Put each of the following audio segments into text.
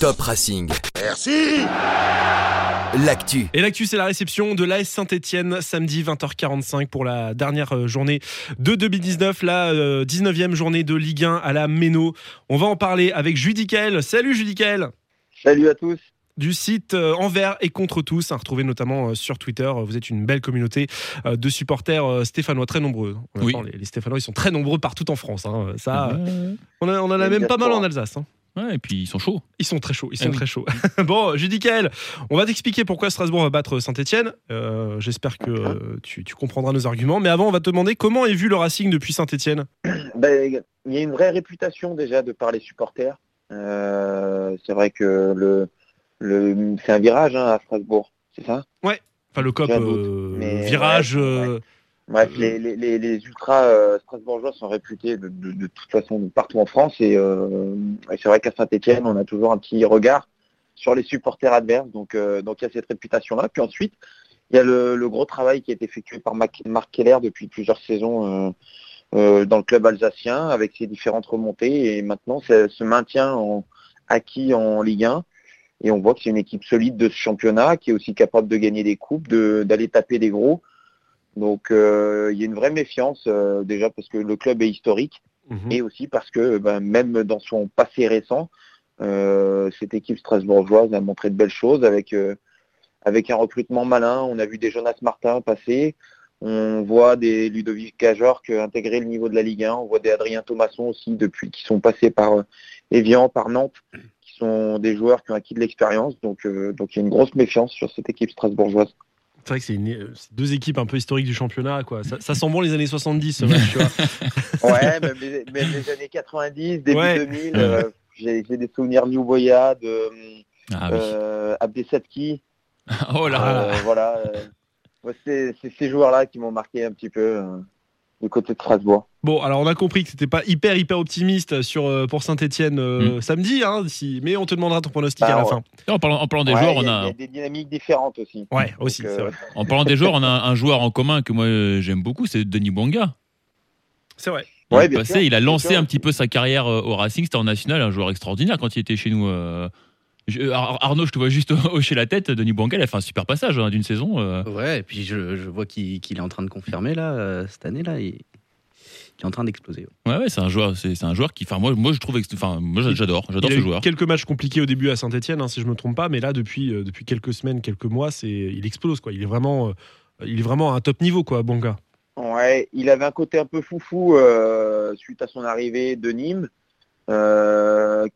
Top Racing. Merci L'actu. Et l'actu, c'est la réception de l'AS Saint-Etienne samedi 20h45 pour la dernière euh, journée de 2019, la euh, 19e journée de Ligue 1 à la Méno. On va en parler avec Judicaël. Salut Judicaël Salut à tous. du site euh, Envers et contre tous, à retrouver notamment euh, sur Twitter. Vous êtes une belle communauté euh, de supporters euh, stéphanois, très nombreux. Oui. les, les Stéphanois, ils sont très nombreux partout en France. hein. Ça, euh, on, a- on en a même pas mal en. Alsace. hein. Ouais, et puis ils sont chauds. Ils sont très chauds, ils Ah sont oui. très chauds. bon, Judicaël, on va t'expliquer pourquoi Strasbourg va battre Saint-Etienne. J'espère que euh, tu, tu comprendras nos arguments. Mais avant, on va te demander comment est vu le Racing depuis Saint-Etienne. Ben, il y a une vraie réputation déjà de par les supporters. Euh, c'est vrai que le, le c'est un virage hein, à Strasbourg, c'est ça? Enfin, le COP, euh, mais virage. ouais, euh, Bref, Euh, les, les, les, ultras euh, strasbourgeois sont réputés de, de, de toute façon partout en France et, euh, et c'est vrai qu'à Saint-Etienne, on a toujours un petit regard sur les supporters adverses. Donc, euh, donc il y a cette réputation-là. Puis ensuite, il y a le, le gros travail qui est effectué par Mac- Marc Keller depuis plusieurs saisons dans le club alsacien avec ses différentes remontées et maintenant c'est ce maintien en, acquis en Ligue 1. Et on voit que c'est une équipe solide de ce championnat qui est aussi capable de gagner des coupes, de- d'aller taper des gros. Donc euh, il y a une vraie méfiance euh, déjà parce que le club est historique mhm. et aussi parce que ben, même dans son passé récent, euh, cette équipe strasbourgeoise a montré de belles choses avec avec un recrutement malin. On a vu des Jonas Martin passer, on voit des Ludovic Cajorc intégrer le niveau de la Ligue 1, on voit des Adrien Thomasson aussi depuis qui sont passés par Evian, par Nantes, qui sont des joueurs qui ont acquis de l'expérience. Donc euh, donc il y a une grosse méfiance sur cette équipe strasbourgeoise. C'est vrai que c'est une- deux équipes un peu historiques du championnat. Quoi. Ça, ça sent bon les années 70, ce match, tu vois. Ouais, même les, même les années 90, début Ouais. 2000, euh, j'ai des souvenirs New Boya, de Ah oui. euh, Abdesatki. oh là Euh, voilà, euh, ouais, c'est c'est ces joueurs-là qui m'ont marqué un petit peu euh, du côté de Strasbourg. Bon, alors on a compris que c'était pas hyper hyper optimiste sur, euh, pour Saint-Etienne samedi, hein, si- mais on te demandera ton pronostic Bah, à la ouais. fin. En parlant, en parlant des Ouais, joueurs, il on a- a, il y a des dynamiques différentes aussi. Ouais, aussi, euh, vrai. en parlant des joueurs, on a un joueur en commun que moi euh, j'aime beaucoup, c'est Denis Bouanga. C'est vrai. Il, Ouais, passé, sûr, il a lancé sûr. un petit peu sa carrière euh, au Racing, c'était en national, un joueur extraordinaire quand il était chez nous. Je- Ar- Arnaud, je te vois juste hocher la tête. Denis Bouanga, il a fait un super passage hein, d'une saison. euh. Ouais, et puis je, je vois qu'il est en train de confirmer là, euh, cette année-là. Il, il est en train d'exploser. ouais. Ouais, ouais, c'est un joueur, c'est un joueur qui, enfin moi, moi je trouve, enfin moi j'adore, j'adore Il a ce eu joueur. quelques matchs compliqués au début à Saint-Etienne, si je me trompe pas, mais là depuis, euh, depuis quelques semaines, quelques mois, c'est il explose quoi. Il est vraiment, euh, il est vraiment à un top niveau quoi, Bonga. Ouais, il avait un côté un peu foufou euh, suite à son arrivée de Nîmes. Euh,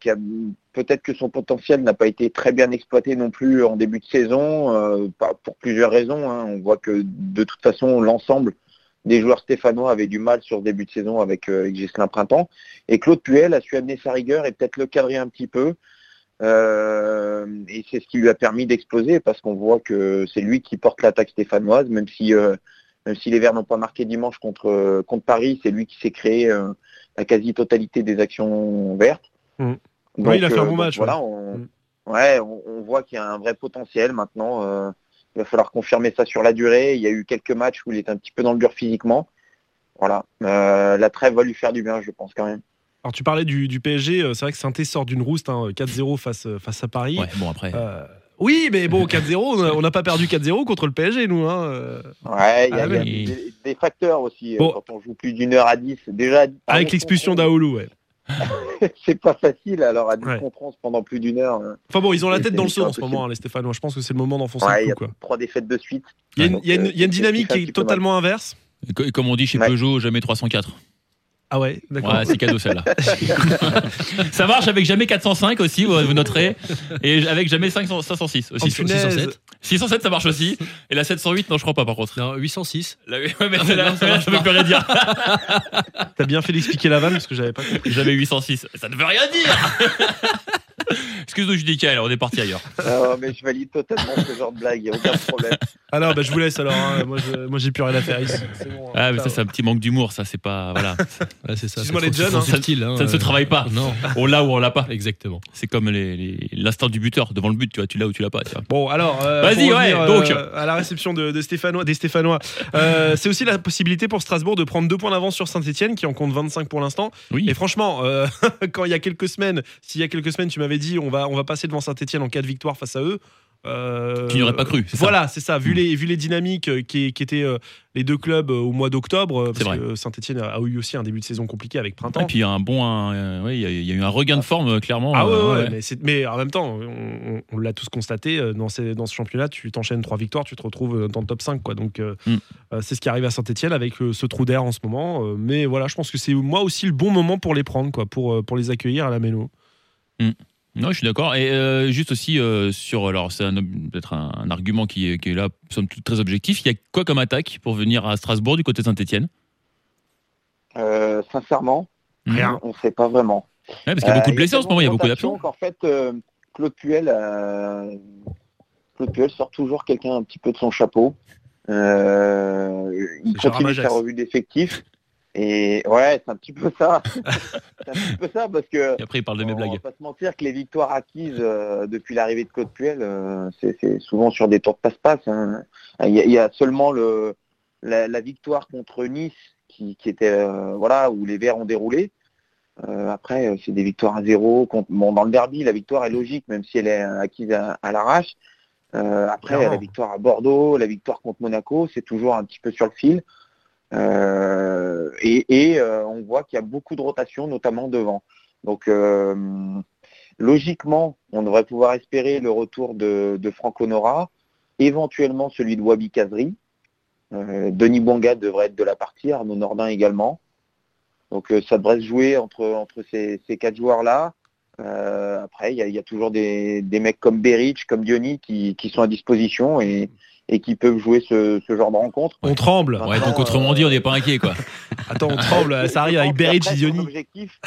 peut-être que son potentiel n'a pas été très bien exploité non plus en début de saison, euh, pour plusieurs raisons. hein. On voit que de toute façon l'ensemble des joueurs stéphanois avaient du mal sur ce début de saison avec, euh, avec Ghislain Printemps. Et Claude Puel a su amener sa rigueur et peut-être le cadrer un petit peu. Euh, et c'est ce qui lui a permis d'exploser parce qu'on voit que c'est lui qui porte l'attaque stéphanoise, même si même si les Verts n'ont pas marqué dimanche contre, contre Paris, c'est lui qui s'est créé la quasi-totalité des actions vertes. Mhm. Ouais, il a fait un bon donc match, Voilà, ouais. on, Mhm. ouais, on, on voit qu'il y a un vrai potentiel maintenant. euh, il va falloir confirmer ça sur la durée. Il y a eu quelques matchs où il est un petit peu dans le dur physiquement. Voilà, Euh, la trêve va lui faire du bien, je pense quand même. Alors tu parlais du, du PSG, euh, c'est vrai que Saint-Etienne sort d'une rouste, hein, 4-0 face, euh, face à Paris. Ouais, bon après. Euh, oui, mais bon, 4-0, on n'a pas perdu 4-0 contre le PSG, nous. Hein. euh. Ouais, il y a, Ah, il y a oui. des, des facteurs aussi. euh, Bon. Quand on joue plus d'une heure à 10, déjà. à Avec 11 l'expulsion d'Aoulou, ouais. 11, C'est pas facile, alors à 10 Ouais. contre 11 pendant plus d'une heure. euh, Enfin bon, ils ont la tête dans le seau en ce moment, hein, les Stéphanois. Je pense que c'est le moment d'enfoncer Ouais, le il y coup. a Quoi. trois défaites de suite. Il y a une, Donc, il y a une- euh, il y a une c'est- dynamique qui est totalement inverse. Et co- et comme on dit chez Ouais. Peugeot, jamais 304. Ah ouais, d'accord. Ouais, c'est cadeau celle-là. ça marche avec jamais 405 aussi, vous, noterez. Et avec jamais 500 506 aussi. Oh, punaise. 607. 607 ça marche aussi. Et la 708 non je crois pas par contre. Non, 806. La- ouais, mais celle-là, celle-là, ça veut plus rien dire. T'as bien fait d'expliquer la vanne parce que j'avais pas compris. Jamais 806. Ça ne veut rien dire. Excuse-nous Judicaël, on est parti ailleurs. Non, mais je valide totalement ce genre de blague, il n'y a aucun problème. Alors, bah, je vous laisse alors. hein. Moi, je- moi, j'ai plus rien à faire ici. C'est bon, hein. Ah mais ça c'est un petit manque d'humour, ça c'est pas voilà. Ouais, c'est ça. Excuse-moi, les jeunes, hein. subtil, hein, Ça ne se travaille pas. Non, On l'a ou on l'a pas. exactement. C'est comme les- les- l'instinct du buteur devant le but, tu vois, tu l'as ou tu l'as pas. Tu vois. Bon, alors, euh, Vas-y, ouais, revenir, donc. euh, à la réception de, de Stéphanois, des Stéphanois, euh, c'est aussi la possibilité pour Strasbourg de prendre deux points d'avance sur Saint-Etienne, qui en compte 25 pour l'instant. Oui. Et franchement, euh, quand il y a quelques semaines, s'il y a quelques semaines, tu m'avais dit on va va, on va passer devant Saint-Etienne en cas de victoire face à eux. Euh, Tu n'y aurais pas cru, Voilà, c'est ça. Vu, Mm. les, vu les dynamiques euh, qui, qui étaient euh, les deux clubs euh, au mois d'octobre, parce vrai. que Saint-Etienne a eu aussi un début de saison compliqué avec Et Printemps. puis il y a un bon, un, ouais, il y, a- il y a eu un regain de forme clairement. Ah ouais, ouais, Mais, en même temps, on, on- on l'a tous constaté, dans, ces- dans ce championnat, tu t'enchaînes trois victoires, tu te retrouves dans le top 5. Quoi. Donc, euh, Mm. euh, c'est ce qui arrive à Saint-Etienne avec ce trou d'air en ce moment. Mais voilà, je pense que c'est moi aussi le bon moment pour les prendre, quoi, pour, pour les accueillir à la Méno. Non, je suis d'accord. Et euh, juste aussi euh, sur, alors c'est un- peut-être un, un argument qui est, qui est là, somme toute très objectif. Il y a quoi comme attaque pour venir à Strasbourg du côté de Saint-Etienne Euh, sincèrement, Rien. on ne sait pas vraiment. Ouais, parce qu'il y a beaucoup de Euh, blessés en ce moment, il y a beaucoup de d'absents. qu'en fait, euh, Claude Puel, euh, Claude Puel sort toujours quelqu'un un petit peu de son chapeau. Euh, il continue Gérard sa revue d'effectifs. Et ouais, c'est un petit peu ça. c'est un petit peu ça parce que Et après, il parle de mes on blagues. va pas se mentir que les victoires acquises euh, depuis l'arrivée de Claude Puel, euh, c'est c'est souvent sur des tours de passe-passe. hein. Il y, a- il y a seulement le, la, la victoire contre Nice qui, qui était euh, voilà où les Verts ont déroulé. Euh, après, c'est des victoires à zéro. Contre, bon, dans le derby, la victoire est logique, même si elle est acquise à, à l'arrache. Euh, après, la victoire à Bordeaux, la victoire contre Monaco, c'est toujours un petit peu sur le fil. Euh, et euh, on voit qu'il y a beaucoup de rotation, notamment devant. Donc, euh, logiquement, on devrait pouvoir espérer le retour de, de Franck Honora, éventuellement celui de Wabi Kazri. Denis Bonga devrait être de la partie, Arnaud Nordin également. Donc ça devrait se jouer entre, entre ces, ces quatre joueurs-là. Euh, après, il y a, il y a toujours des, des mecs comme Beric, comme Diony qui, qui sont à disposition et, et qui peuvent jouer ce, ce genre de rencontre. On tremble. Ouais. Ouais, donc autrement dit, on euh, n'est pas inquiet, quoi. Attends, on tremble. Ça arrive avec Beric et Son Diony. objectif,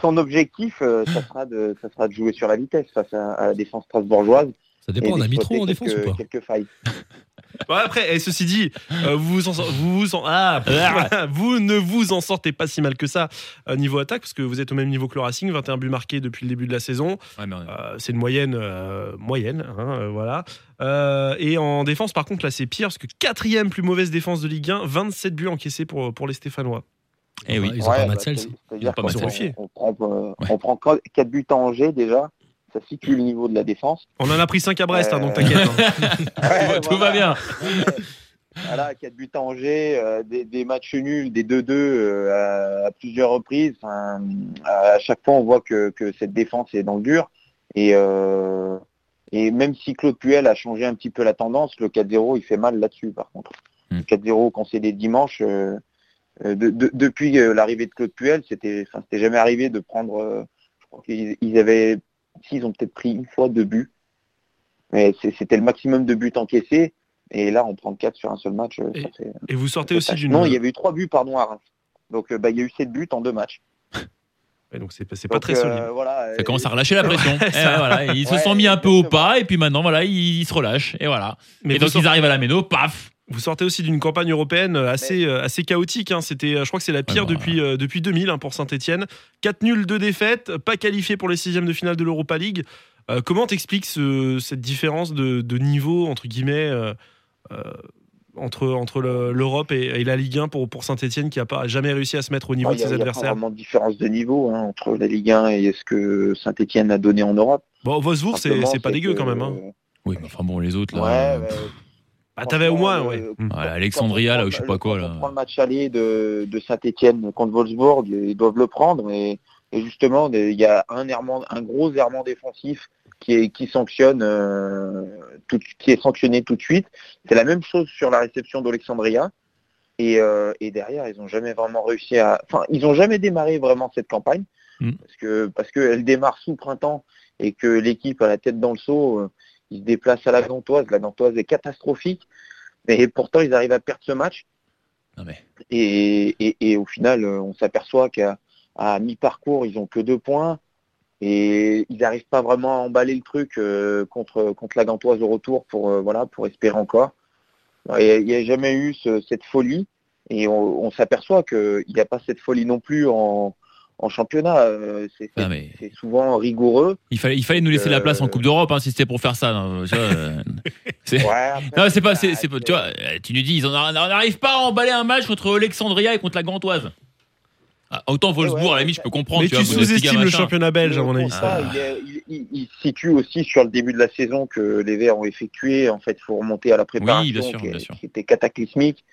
son objectif euh, ça, sera de, ça sera de jouer sur la vitesse face à, à la défense strasbourgeoise. Ça dépend, on a mis trop en défense ou pas Quelques failles. Ouais, après, et ceci dit, euh, vous, vous, en, vous, vous en- ah, vous ne vous en sortez pas si mal que ça euh, niveau attaque, parce que vous êtes au même niveau que le Racing, 21 buts marqués depuis le début de la saison. Ouais, mais, euh, c'est une moyenne, euh, moyenne, hein, euh, voilà. Euh, et en défense, par contre, là, c'est pire, parce que quatrième plus mauvaise défense de Ligue 1, 27 buts encaissés pour, pour les Stéphanois. eh oui. Ils ont pas bah, C'est-à-dire pas qu'on Matsels. on, on prend, Ouais. on prend 4 buts à Angers déjà. Ça situe le niveau de la défense. On en a pris 5 à Brest, hein, donc Euh, t'inquiète. hein. Ouais, Tout va bien. Voilà, 4 buts à Angers, euh, des, des matchs nuls, des 2-2 euh, à, à plusieurs reprises. Enfin, à chaque fois, on voit que, que cette défense est dans le dur. Et, euh, et même si Claude Puel a changé un petit peu la tendance, le 4-0, il fait mal là-dessus, par contre. Hmm. Le 4-0 concédé dimanche, euh, euh, de- de- depuis l'arrivée de Claude Puel, c'était jamais arrivé de prendre... euh, je crois qu'ils ils avaient... Si, ils ont peut-être pris une fois deux buts. Mais c'était le maximum de buts encaissés. Et là, on prend 4 sur un seul match. euh, Et- ça fait- Et vous sortez aussi d'une. Non, il y avait eu trois buts, pardon, à Reims. Donc, euh, bah, il y a eu sept buts en deux matchs. Ouais, donc c'est pas, Donc, très euh, solide. Voilà, Ça euh, commence à relâcher la pression. Ouais, Eh, ça- voilà, ils se Ouais, sont mis un peu au pas et puis maintenant voilà ils, ils se relâchent et voilà. Mais et donc sortez- ils arrivent à la méno, paf. Vous sortez aussi d'une campagne européenne assez, euh, assez chaotique. hein. C'était, euh, je crois que c'est la pire bah, depuis, euh, depuis 2000 hein, pour Saint-Etienne. 4 nuls, 2 défaites, pas qualifié pour les sixièmes de finale de l'Europa League. Euh, comment t'expliques ce- cette différence de, de niveau, entre guillemets, euh, euh, entre, entre le- l'Europe et, et la Ligue 1 pour, pour Saint-Etienne qui n'a pas jamais réussi à se mettre au niveau de y a- ses il y a pas adversaires? vraiment de différence de niveau hein, entre la Ligue 1 et ce que Saint-Etienne a donné en Europe. Bon, Wolfsburg, c'est, pas dégueu que, quand même. hein. euh, Oui, mais enfin bon les autres là. Ouais, Bah, t'avais au moins, ouais. quand- Alexandria, là, ou je sais pas quoi, là. On prend le match aller de, de Saint-Etienne contre Wolfsburg, ils doivent le prendre. Et, et justement, il y a un, errement, un gros errement défensif qui, est, qui, sanctionne, euh, tout, qui est sanctionné tout de suite. C'est la même chose sur la réception d'Alexandria. Et, euh, et derrière, ils n'ont jamais vraiment réussi à. Enfin, ils n'ont jamais démarré vraiment cette campagne. Mm. Parce que parce qu'elle démarre sous printemps et que l'équipe a la tête dans le seau, euh, ils se déplacent à la Gantoise. La Gantoise est catastrophique. Et pourtant, ils arrivent à perdre ce match. Non, mais- Et, et, et au final, euh, on s'aperçoit qu'à à mi-parcours, ils ont que deux points. Et ils n'arrivent pas vraiment à emballer le truc euh, contre, contre la Gantoise au retour pour, euh, voilà, pour espérer encore. Il n'y a jamais eu ce- cette folie. Et on, on s'aperçoit qu'il n'y a pas cette folie non plus en, en championnat. Euh, C'est Ah, mais- c'est souvent rigoureux. Il fallait, il fallait nous laisser la place en Euh, Coupe d'Europe hein, si c'était pour faire ça. non, euh, c'est- Ouais, pas, c'est, c'est- ah, tu vois, euh, tu nous dis, ils en- on n'arrive pas à emballer un match contre Alexandria et contre la Gantoise. Ah, autant Wolfsburg, ouais, à la limite, je peux comprendre. Mais tu sous-estimes le championnat belge, à mon avis. ça, Ah. il, est- il- il- il se situe aussi sur le début de la saison que les Verts ont effectué. En fait, il faut remonter à la préparation bien sûr, qui, bien sûr. qui était cataclysmique.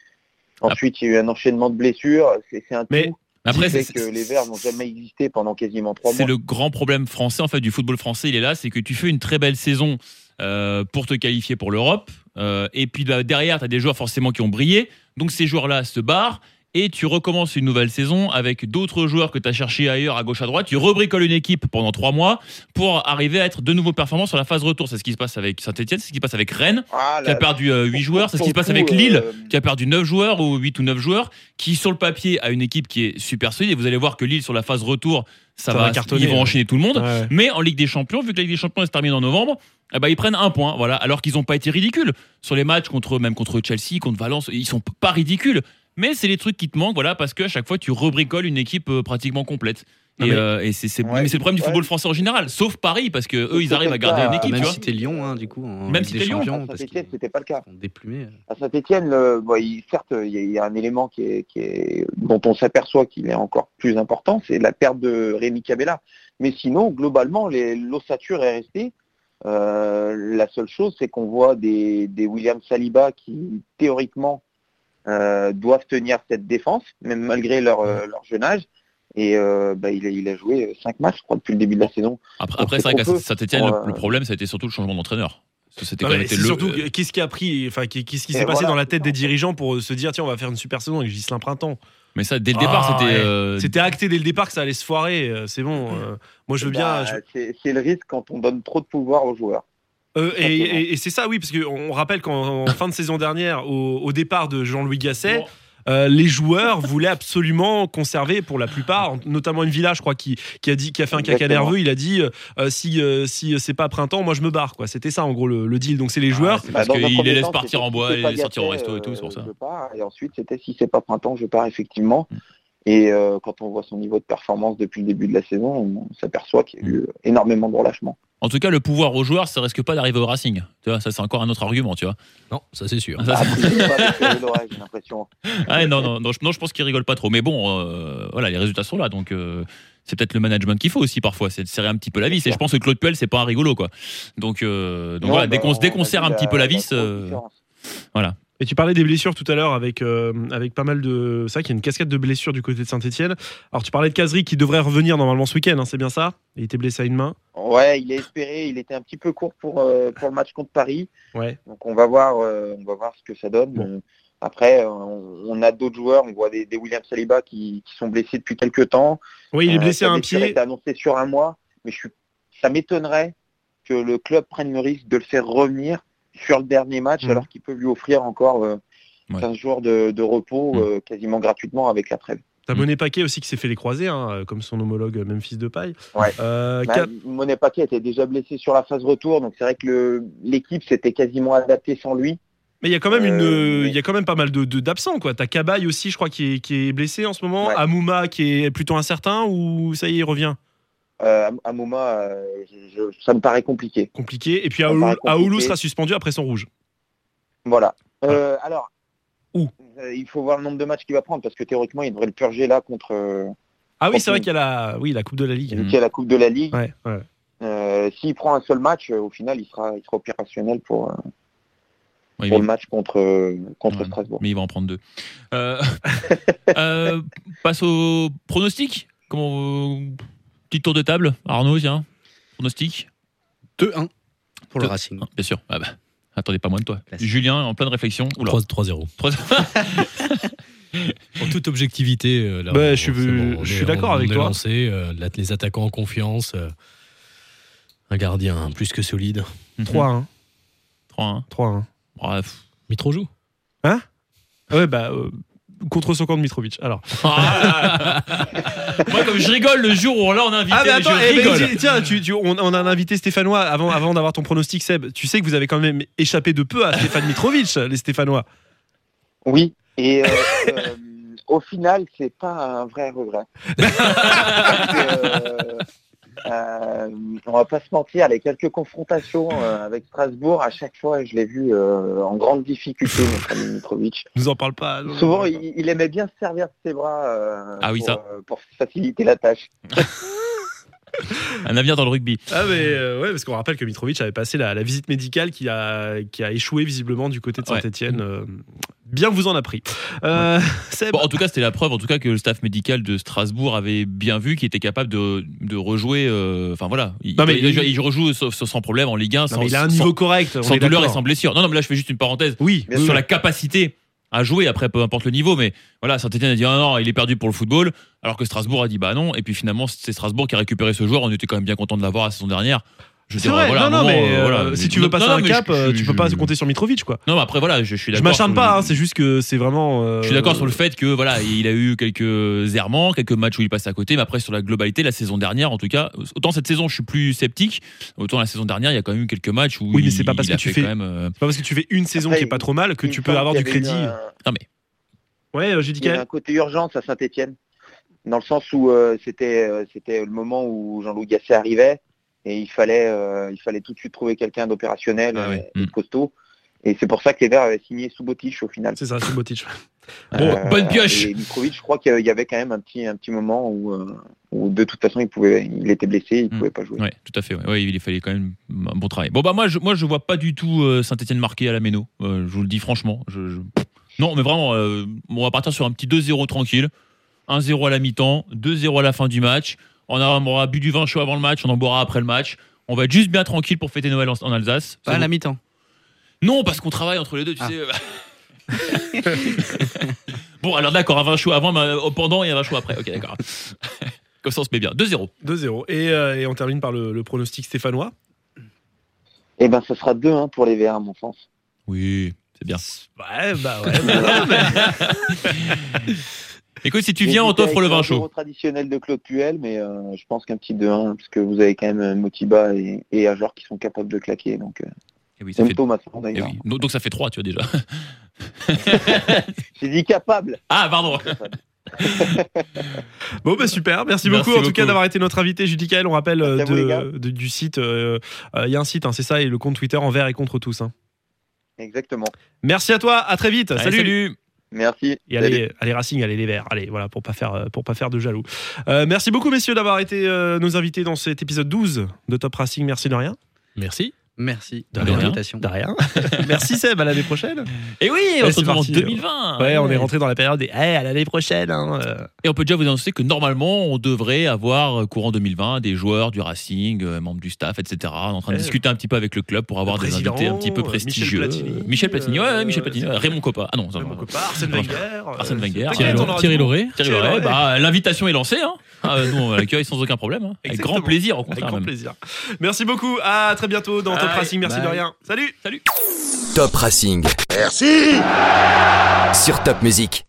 Ensuite, il y a eu un enchaînement de blessures. C'est c'est un Mais tout Après, c'est- que les Verts n'ont jamais existé pendant quasiment trois C'est mois. le grand problème français, en fait, du football français. Il est là, c'est que tu fais une très belle saison euh, pour te qualifier pour l'Europe. euh, et puis bah, derrière, tu as des joueurs forcément qui ont brillé. Donc ces joueurs-là se barrent. Et tu recommences une nouvelle saison avec d'autres joueurs que tu as cherchés ailleurs, à gauche, à droite. Tu rebricoles une équipe pendant trois mois pour arriver à être de nouveau performant sur la phase retour. C'est ce qui se passe avec Saint-Etienne, c'est ce qui se passe avec Rennes, Ah, qui a là, perdu 8 pour- joueurs. C'est ce qui se passe avec Lille, euh, qui a perdu 9 joueurs ou 8 ou 9 joueurs, qui sur le papier a une équipe qui est super solide. Et vous allez voir que Lille, sur la phase retour, ça, Ça va, va cartonner, ils vont enchaîner tout le monde. Ouais. Mais en Ligue des Champions, vu que la Ligue des Champions elle se termine en novembre, eh ben, ils prennent un point, voilà, alors qu'ils n'ont pas été ridicules. Sur les matchs contre même contre Chelsea, contre Valence, ils sont pas ridicules. Mais c'est les trucs qui te manquent, voilà, parce qu'à chaque fois tu rebricoles une équipe euh, pratiquement complète. Non, Et, mais- euh, et c'est c'est- Ouais, mais c'est le problème du ouais. football français en général, sauf Paris, parce que eux ils arrivent à garder pas- une équipe, Même tu vois. si c'était Lyon, hein, du coup, en Même si c'était Lyon. À Saint-Etienne, c'était pas le cas. sont déplumés. À Saint-Etienne, certes, il y, a- il y a un élément qui est, qui est- dont on s'aperçoit qu'il est encore plus important, c'est la perte de Rémi Cabella. Mais sinon, globalement, les- l'ossature est restée. Euh, la seule chose, c'est qu'on voit des, des William Saliba qui, théoriquement, euh, doivent tenir cette défense, même malgré leur, euh, leur jeune âge. Et euh, bah, il, a, il a joué 5 matchs, je crois, depuis le début de la saison. Après, c'est vrai qu'à Saint-Etienne, le, euh, le problème ça a été surtout le changement d'entraîneur. C'était le- surtout qu'est-ce qui a pris, enfin qu'est-ce qui s'est passé voilà, dans la tête des dirigeants pour se dire tiens on va faire une super saison avec Gislain Printemps. Mais ça, dès le départ, Ah, c'était. ouais. euh, C'était acté dès le départ que ça allait se foirer. C'est bon. euh, moi je veux bien. Bah, je- C'est le risque quand on donne trop de pouvoir aux joueurs. Euh, et et- et c'est ça, oui, parce qu'on rappelle qu'en en fin de saison dernière, au, au départ de Jean-Louis Gasset, euh, les joueurs voulaient absolument conserver, pour la plupart, notamment une villa, je crois, qui, qui a dit, qui a fait un caca nerveux. Il a dit euh, si euh, si c'est pas printemps, moi je me barre. Quoi. C'était ça en gros le, le deal. Donc c'est les joueurs. c'est parce dans un qu'il premier les laisse temps, partir en bois, et les sortir au resto et tout, c'est pour ça. Je pars. Et ensuite, c'était si c'est pas printemps, je pars effectivement. Et euh, quand on voit son niveau de performance depuis le début de la saison, on s'aperçoit qu'il y a eu énormément de relâchement. En tout cas, le pouvoir aux joueurs, ça risque pas d'arriver au Racing. Tu vois, ça c'est encore un autre argument, tu vois. Non, ça c'est sûr. Ah, j'ai l'impression. Ah, non, non, non, je, non, je pense qu'ils rigolent pas trop. Mais bon, euh, voilà, les résultats sont là, donc euh, c'est peut-être le management qu'il faut aussi parfois, c'est de serrer un petit peu la vis. Et je pense que Claude Puel, c'est pas un rigolo, quoi. Donc, euh, donc Non, voilà, dès bah, qu'on serre un petit peu la vis, euh, différence. Et tu parlais des blessures tout à l'heure avec, euh, avec pas mal de. C'est vrai qu'il y a une cascade de blessures du côté de Saint-Etienne. Alors tu parlais de Kazri qui devrait revenir normalement ce week-end, hein, c'est bien ça? Il était blessé à une main? Ouais, il est espéré. Il était un petit peu court pour, euh, pour le match contre Paris. Ouais. Donc on va voir, euh, on va voir ce que ça donne. Bon. Après, on, on a d'autres joueurs. On voit des, des William Saliba qui, qui sont blessés depuis quelques temps. Oui, il est blessé à un pied. était annoncé sur un mois, mais je suis, ça m'étonnerait que le club prenne le risque de le faire revenir sur le dernier match, Mhm. alors qu'il peut lui offrir encore euh, Ouais. 15 jours de, de repos Mhm. euh, quasiment gratuitement avec la trêve. T'as Monet Paquet aussi qui s'est fait les croiser, hein, comme son homologue Memphis de paille. Ouais. Euh, Bah, Cap- Monet Paquet était déjà blessé sur la phase retour, donc c'est vrai que le- l'équipe s'était quasiment adaptée sans lui. Mais il y a quand même une, Euh, mais- il y a quand même pas mal de de- d'absents quoi. T'as Cabaye aussi, je crois, qui est, qui est blessé en ce moment. Ouais. Amouma qui est plutôt incertain ou ça y est, il revient? Euh, à Mouma, euh, je- je- ça me paraît compliqué. Compliqué. Et puis Aoulou, sera suspendu après son rouge. Voilà. Euh, alors, Où euh, il faut voir le nombre de matchs qu'il va prendre parce que théoriquement, il devrait le purger là contre euh, Ah oui, c'est vrai qu'il y a la, oui, la Coupe de la Ligue. Mhm. qui est la Coupe de la Ligue. Ouais, ouais. Euh, S'il prend un seul match, euh, au final, il sera, il sera opérationnel pour, euh, ouais, pour mais, le match contre, euh, contre Ouais. Strasbourg. mais il va en prendre deux. Euh, euh, passe au pronostic? Comment petit tour de table, Arnaud, tiens. Pronostic. 2-1 pour le Racing. Ah, bien sûr. Ah bah, attendez pas moins de toi. Classique. Julien en pleine réflexion. Oula. 3 3-0. Trois- En toute objectivité, euh, là, Bah, on- je suis- c'est bon, on je est- suis d'accord avec toi. lancé, euh, la- les attaquants en confiance, euh, un gardien plus que solide. 3-1. 3-1. 3-1. Bref. Mitro joue Ah Ouais, bah. euh, contre son camp de Mitrovic. Alors. Ah. Moi, comme je rigole le jour où là on a invité, Ah, mais attends, je eh ben, rigole. tiens, tu, tu- on, on a un invité stéphanois avant, avant d'avoir ton pronostic, Seb. Tu sais que vous avez quand même échappé de peu à Stéphane Mitrovic, les Stéphanois. Oui, et euh, euh, au final, c'est pas un vrai regret. Parce que, euh, Euh, on va pas se mentir, les quelques confrontations euh, avec Strasbourg, à chaque fois, je l'ai vu euh, en grande difficulté, notre ami Mitrovic. Nous en parle pas. Souvent, il, il aimait bien se servir de ses bras Ah oui, ça. pour faciliter la tâche. Un avenir dans le rugby. Ah mais euh, ouais parce qu'on rappelle que Mitrovic avait passé la, la visite médicale qui a qui a échoué visiblement du côté de Ouais. Saint-Etienne. bien vous en a pris. Euh, Bon, en tout cas, c'était la preuve, en tout cas, que le staff médical de Strasbourg avait bien vu qu'il était capable de, de rejouer. euh, Enfin voilà, il, Non, mais il, il- il rejoue sans, sans problème en Ligue 1, non, sans, mais il a un sans- niveau correct. on sans douleur et sans blessure. Non, non, mais là, je fais juste une parenthèse Oui, sur oui. la capacité à jouer. Après, peu importe le niveau, mais voilà, Saint-Etienne a dit ah non, il est perdu pour le football, alors que Strasbourg a dit bah non. Et puis finalement, c'est Strasbourg qui a récupéré ce joueur. On était quand même bien content de l'avoir la saison dernière. Je C'est dire, vrai, voilà, non, non, moment, mais euh, euh, voilà. si tu veux Non, passer non, un mais cap, je- euh, je- tu peux pas je- compter sur Mitrovic, quoi. Non, mais après, voilà, je, je suis Je d'accord. m'acharne sur- pas, hein, c'est juste que c'est vraiment. euh, Je suis d'accord sur le fait que voilà, il a eu quelques errements, quelques matchs où il passe à côté, mais après sur la globalité, la saison dernière, en tout cas, autant cette saison, je suis plus sceptique, autant la saison dernière, il y a quand même eu quelques matchs où Oui, mais c'est pas parce a que tu fais- quand même. euh, C'est pas parce que tu fais une saison Après, qui est pas trop mal que tu peux avoir du qu'il crédit. eu un- Ouais, j'ai dit Il y qu'elle. un côté urgence à Saint-Etienne, dans le sens où euh, c'était euh, c'était le moment où Jean-Louis Gasset arrivait et il fallait euh, il fallait tout de suite trouver quelqu'un d'opérationnel Ah ouais. et, et Mm. de costaud. Et c'est pour ça que les Verts avaient signé Subotic au final. C'est ça, c'est Botic. Bon, bonne pioche. Et Mitrovic, je crois qu'il y avait quand même un petit un petit moment où, euh, où de toute façon il pouvait il était blessé, il Mm. pouvait pas jouer. Ouais, tout à fait. Ouais. Ouais, il fallait quand même un bon travail. Bon bah moi, je, moi, je vois pas du tout euh, Saint-Etienne marqué à la Méno. Euh, je vous le dis franchement. Je, je- Non, mais vraiment, euh, on va partir sur un petit 2-0 tranquille. 1-0 à la mi-temps, 2-0 à la fin du match. On aura, bu du vin chaud avant le match, on en boira après le match. On va être juste bien tranquille pour fêter Noël en, en Alsace. Pas à la mi-temps. Non, parce qu'on travaille entre les deux, tu Ah. sais. bon, alors d'accord, un vin chaud avant, mais euh, pendant et un vin chaud après. Ok, d'accord. Comme ça, on se met bien. 2-0. 2-0. Et, euh, et on termine par le, le pronostic stéphanois. Et ben ça sera 2-1 pour les Verts à mon sens. Oui, c'est bien. Ouais, bah ouais. bah non, mais- Écoute, si tu viens, on t'offre le vin un chaud. zéro traditionnel de Claude Puel, mais euh, je pense qu'un petit 2-1 parce que vous avez quand même euh, Motiba et, et Ajor qui sont capables de claquer. Donc euh, Eh oui, ça même fait... maintenant eh d'ailleurs. oui. Donc, donc ça fait 3, tu vois déjà. J'ai dit capable. Ah, pardon. Bon, bah super. Merci, Merci beaucoup en tout cas d'avoir été notre invité, Judy Kael. On rappelle de, de- du site. euh, euh, Il y a un site, hein, c'est ça, et le compte Twitter envers et contre tous. hein. Exactement. Merci à toi. À très vite. Allez, salut. salut. Merci. Et allez, allez Racing, allez les Verts. Allez, voilà, pour pas faire, euh, pour pas faire de jaloux. Euh, merci beaucoup, messieurs, d'avoir été euh, nos invités dans cet épisode 12 de Top Racing. Merci de rien. Merci. Merci De l'invitation. De rien. merci, Seb. À l'année prochaine. Et oui, Ouais, on se retrouve en parti. 2020. Ouais, on est rentré dans la période des. Eh, à l'année prochaine. hein, euh. Et on peut déjà vous annoncer que normalement, on devrait avoir euh, courant 2020 des joueurs du Racing, euh, membres du staff, etc. On est en train de Ouais. discuter un petit peu avec le club pour avoir Le des invités un petit peu euh, Michel prestigieux. Platini, Michel Platini, ouais, ouais, Michel Platini, Raymond Coppa. Ah non, va. copain, Arsène Wenger. Arsène Wenger, Thierry. Lauré. Thierry Loret. bah, l'invitation est lancée. Hein. Ah, nous, on l'accueille sans aucun problème. hein. Avec grand plaisir, au Avec contraire. grand même. plaisir. Merci beaucoup. À très bientôt dans Top. Racing. Merci de rien. Salut. Salut. Top Racing. Merci Sur Top Music.